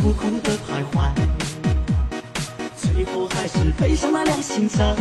苦苦的徘徊。最后还是背上了良心债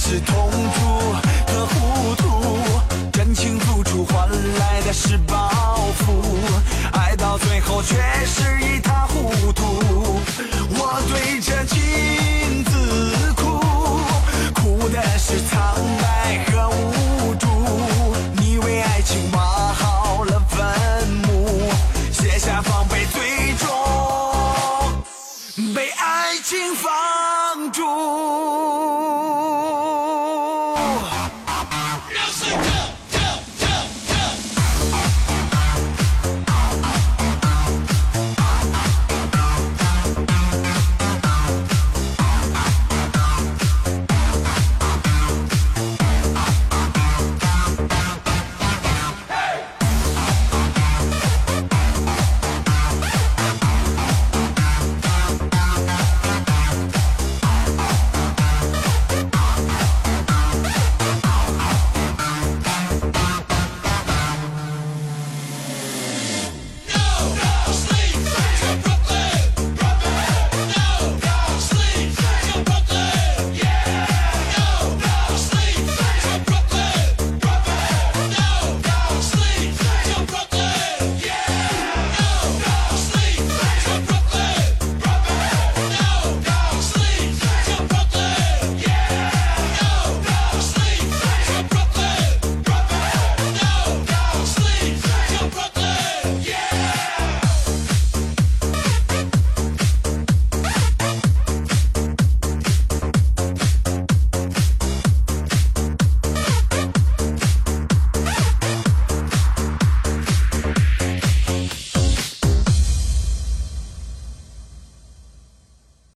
是痛苦和糊涂真情付出换来的是报复爱到最后却是一